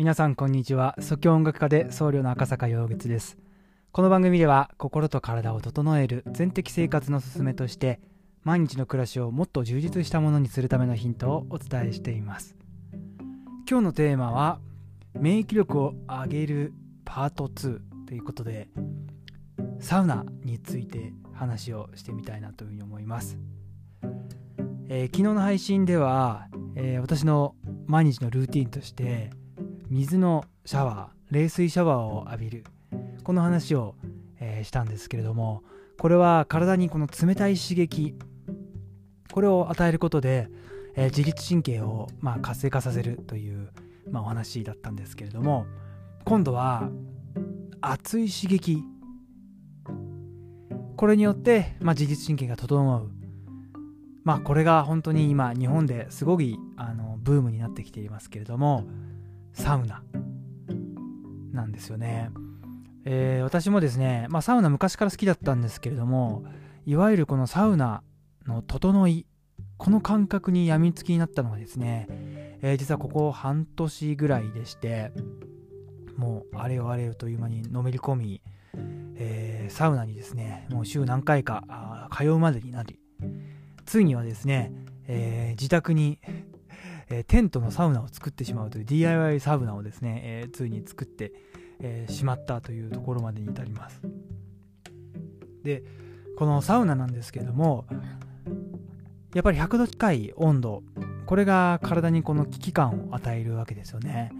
皆さんこんにちは。即興音楽家で僧侶の赤坂陽月です。この番組では心と体を整える全的生活のすすめとして毎日の暮らしをもっと充実したものにするためのヒントをお伝えしています。今日のテーマは免疫力を上げるパート2ということでサウナについて話をしてみたいなというふうに思います、えー、昨日の配信では、えー、私の毎日のルーティンとして水のシャワー冷水シャワーを浴びる。この話を、えー、したんですけれどもこれは体にこの冷たい刺激これを与えることで、えー、自律神経を、まあ、活性化させるという、まあ、お話だったんですけれども今度は熱い刺激。これによって、まあ、自律神経が整う。まあこれが本当に今日本ですごいあのブームになってきていますけれどもサウナなんですよね。えー、私もですね、まあ、サウナ昔から好きだったんですけれどもいわゆるこのサウナの整いこの感覚に病みつきになったのがですね、えー、実はここ半年ぐらいでしてもうあれよあれよという間にのめり込み、えー、サウナにですねもう週何回か通うまでになりついにはですね、えー、自宅にえー、テントのサウナを作ってしまうという DIY サウナをですね、えー、ついに作って、えー、しまったというところまでに至ります。でこのサウナなんですけどもやっぱり100度近い温度これが体にこの危機感を与えるわけですよね。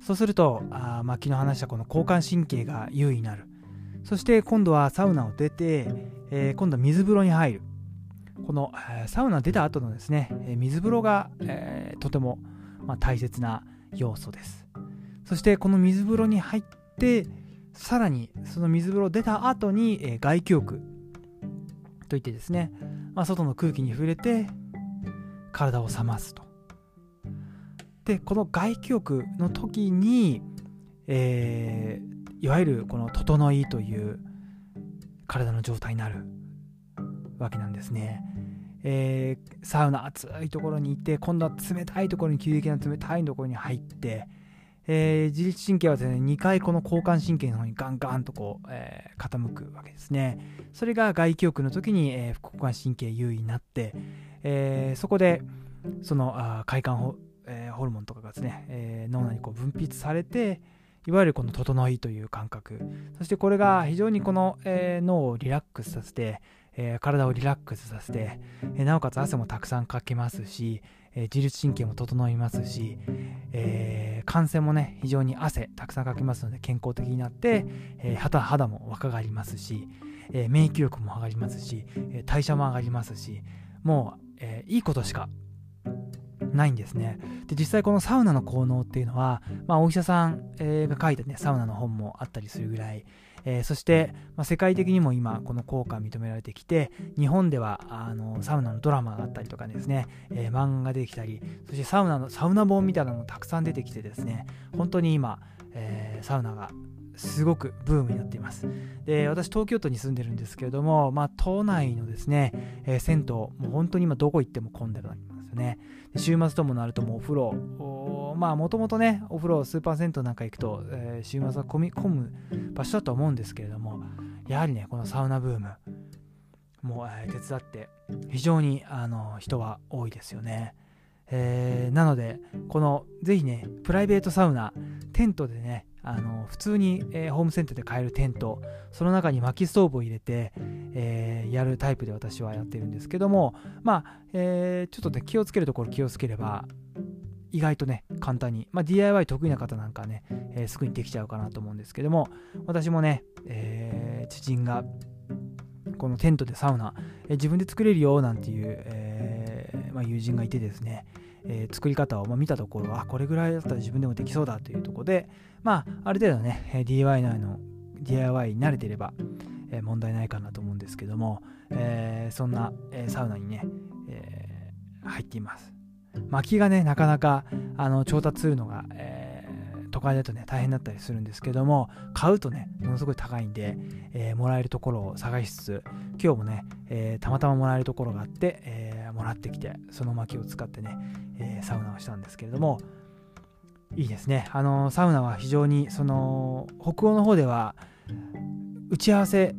そうするとあ、まあ、昨日話したこの交感神経が優位になる。そして今度はサウナを出て、えー、今度は水風呂に入る。この、サウナ出た後のですね、水風呂が、えー、とても、まあ、大切な要素ですそしてこの水風呂に入ってさらにその水風呂出た後に、えー、外気浴といってですね、まあ、外の空気に触れて体を冷ますとでこの外気浴の時に、えー、いわゆるこの整いという体の状態になるわけなんですね。えー、サウナ暑いところに行って今度は冷たいところに急激な冷たいところに入って、えー、自律神経はですね2回この交感神経の方にガンガンとこう、えー、傾くわけですね。それが外気浴の時に、え副交感神経優位になって、えそこでそのあ快感ホ,、えホルモンとかがですね、え脳内にこう分泌されていわゆるこの整いという感覚。そしてこれが非常にこの、え脳をリラックスさせてえー、体をリラックスさせて、えー、なおかつ汗もたくさんかけますし、えー、自律神経も整いますし、え汗腺もね非常に汗たくさんかけますので健康的になって、え肌肌も若返りますし、え免疫力も上がりますし、え代謝も上がりますしもう、えいいことしかないんですね。で実際このサウナの効能っていうのは、まあ、お医者さん、えが書いたねサウナの本もあったりするぐらい、えー、そして、まあ、世界的にも今この効果認められてきて日本ではあのサウナのドラマがあったりとかですね、えー、漫画ができたりそしてサウナのサウナ本みたいなのもたくさん出てきてですね本当に今、えー、サウナがすごくブームになっています。で、私、東京都に住んでるんですけれども、まあ、都内のですね、えー、銭湯、もう本当に今どこ行っても混んでるんですよね。週末ともなるともうお風呂、まあ、もともとね、お風呂、スーパー銭湯なんか行くと、えー、週末は混み込む場所だと思うんですけれども、やはりね、このサウナブーム、もう、えー、手伝って、非常にあの人は多いですよね。えー、なので、このぜひね、プライベートサウナ、テントでね、あの普通に、えー、ホームセンターで買えるテント、その中に薪ストーブを入れて、えー、やるタイプで私はやってるんですけども、まあ、えー、ちょっとね、気をつけるところ気をつければ、意外とね、簡単に、まあ、DIY 得意な方なんかね、えすぐにできちゃうかなと思うんですけども、私もね、え知人がこのテントでサウナ、え自分で作れるよなんていう、えまあ、友人がいてですね、え、作り方を、ま見たところあこれぐらいだったら自分でもできそうだというところでまあある程度ね DIY の DIY に慣れてれば、え、問題ないかなと思うんですけども、え、そんな、えサウナにね、え入っています。薪がねなかなかあの調達するのが、え都会だとね大変だったりするんですけども買うとねものすごい高いんで、えー、もらえるところを探しつつ今日もね、えー、たまたまもらえるところがあって、え、もらってきてその薪を使ってね、えサウナをしたんですけれどもいいですね。あのサウナは非常にその北欧の方では打ち合わせ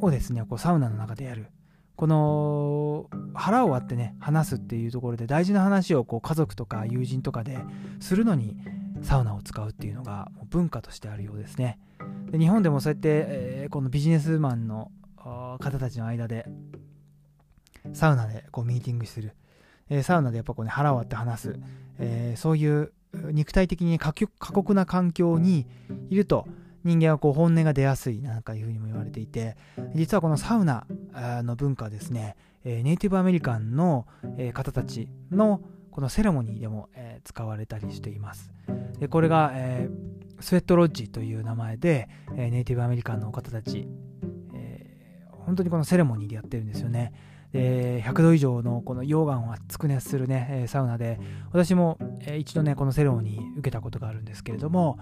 をですねこうサウナの中でやるこの腹を割ってね話すっていうところで大事な話をこう家族とか友人とかでするのにサウナを使うっていうのがもう文化としてあるようですね。で日本でもそうやって、えー、このビジネスマンの方たちの間でサウナでこうミーティングする、えー、サウナでやっぱこう、ね、腹を割って話す、えー、そういう肉体的に過酷な環境にいると人間はこう本音が出やすいなんかいうふうにも言われていて実はこのサウナの文化ですね。えネイティブアメリカンのえ方たちのこのセレモニーでもえ使われたりしています。でこれがえスウェットロッジという名前でえネイティブアメリカンの方たち本当にこのセレモニーでやってるんですよね。で100度以上のこの溶岩を熱く熱するねサウナで私も一度ねこのセレモニー受けたことがあるんですけれども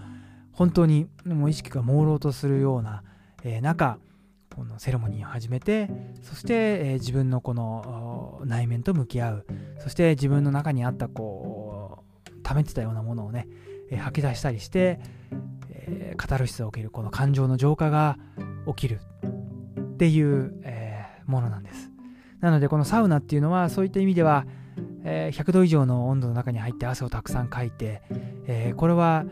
本当にもう意識が朦朧とするような、え、中このセレモニーを始めてそして、えー、自分のこの内面と向き合う。そして自分の中にあったこう溜めてたようなものをね、えー、吐き出したりして、えー、カタルシスが起きるこの感情の浄化が起きる。っていう、えー、ものなんです。なのでこのサウナっていうのはそういった意味では、え、100度以上の温度の中に入って汗をたくさんかいて、え、これは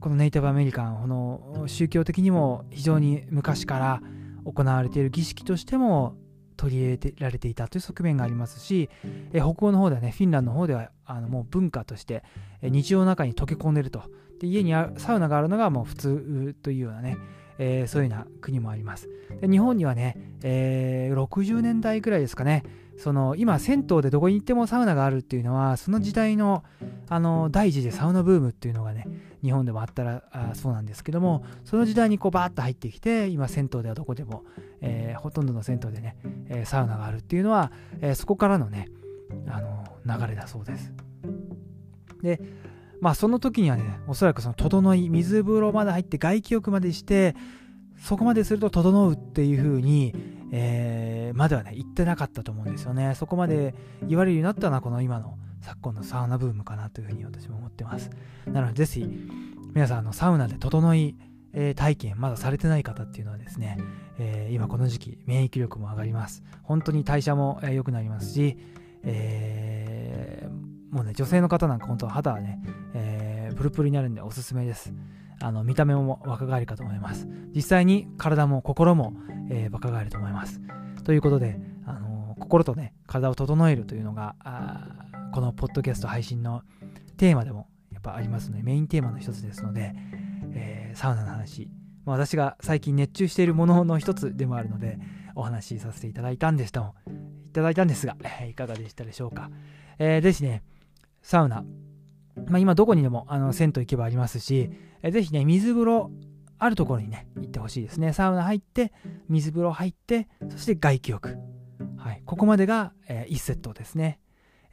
このネイティブアメリカンこの宗教的にも非常に昔から行われている儀式としても取り入れられていたという側面がありますし、え北欧の方ではねフィンランドの方ではあのもう文化としてえ日常の中に溶け込んでると。で家にサウナがあるのがもう普通というようなね、えー、そういうような国もあります。で日本にはね、えー、60年代ぐらいですかね。その今銭湯でどこに行ってもサウナがあるっていうのはその時代のあの第一次サウナブームっていうのがね日本でもあったらあそうなんですけどもその時代にこうバーッと入ってきて今銭湯ではどこでも、えー、ほとんどの銭湯でね、え、サウナがあるっていうのは、え、そこからのねあの流れだそうです。でまあその時にはねおそらくその整い水風呂まで入って外気浴までしてそこまですると整うっていう風にえー、まではね言ってなかったと思うんですよね。そこまで言われるようになったのはこの今の昨今のサウナブームかなというふうに私も思ってます。なのでぜひ皆さんあのサウナで整い、えー、体験まだされてない方っていうのはですね、えー、今この時期免疫力も上がります。本当に代謝も良、えー、くなりますし、えー、もうね女性の方なんか本当は肌はね、えー、プルプルになるんでおすすめです。あの見た目も若返るかと思います。実際に体も心も、えー、若返ると思います。ということで、あの心とね体を整えるというのがこのポッドキャスト配信のテーマでもやっぱありますのでメインテーマの一つですので、えー、サウナの話、まあ、私が最近熱中しているものの一つでもあるのでお話しさせていただいたんですといただいたんですが、いかがでしたでしょうか、えー、ぜひね。サウナまあ、今どこにでもあの銭湯行けばありますし、えぜひね、水風呂あるところにね、行ってほしいですね。サウナ入って、水風呂入って、そして外気浴。はい、ここまでが、えー、1セットですね。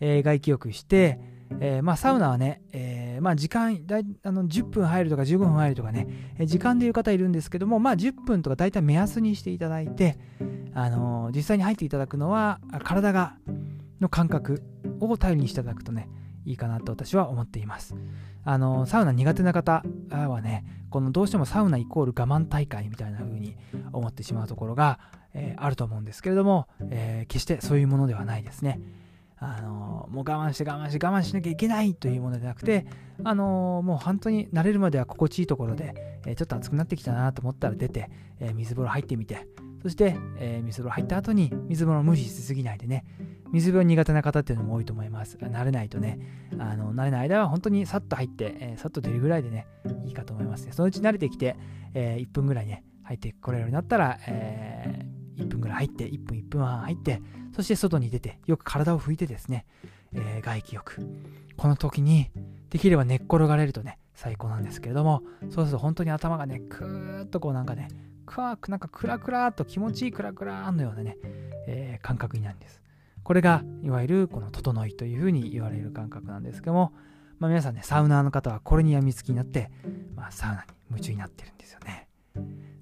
えー、外気浴して、えー、まあ、サウナはね、えー、まあ、時間だいあの10分入るとか15分入るとかね、え時間でいう方いるんですけども、まあ、10分とか大体目安にしていただいて、あの実際に入っていただくのは体がの感覚を頼りにしていただくとね、いいかなと私は思っています。あのサウナ苦手な方はね、このどうしてもサウナイコール我慢大会みたいな風に思ってしまうところが、えー、あると思うんですけれども、えー、決してそういうものではないですね。あのもう我慢して我慢して我慢しなきゃいけないというものではなくて、あのもう本当に慣れるまでは心地いいところで、えー、ちょっと暑くなってきたなと思ったら出て、え水風呂入ってみて、そして、えー、水風呂入った後に水風呂無理しすぎないでね、水風呂苦手な方っていうのも多いと思います。慣れないとね、あの慣れない間は本当にさっと入って、えー、さっと出るぐらいでね、いいかと思いますね。そのうち慣れてきて、えー、1分ぐらいね、入ってこれるようになったら、えー、1分ぐらい入って、1分1分半入って、そして外に出て、よく体を拭いてですね、えー、外気浴。この時に、できれば寝っ転がれるとね、最高なんですけれども、そうすると本当に頭がね、くーっとこうなんかね、くわくなんかクラクラと気持ちいいクラクラーのようなね、えー、感覚になるんです。これがいわゆるこの整いというふうに言われる感覚なんですけども、まあ、皆さんね、サウナーの方はこれに病みつきになって、まあ、サウナに夢中になってるんですよね。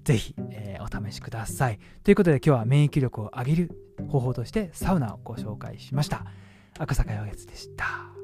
ぜひ、えー、お試しください。ということで今日は免疫力を上げる方法としてサウナをご紹介しました。赤坂陽月でした。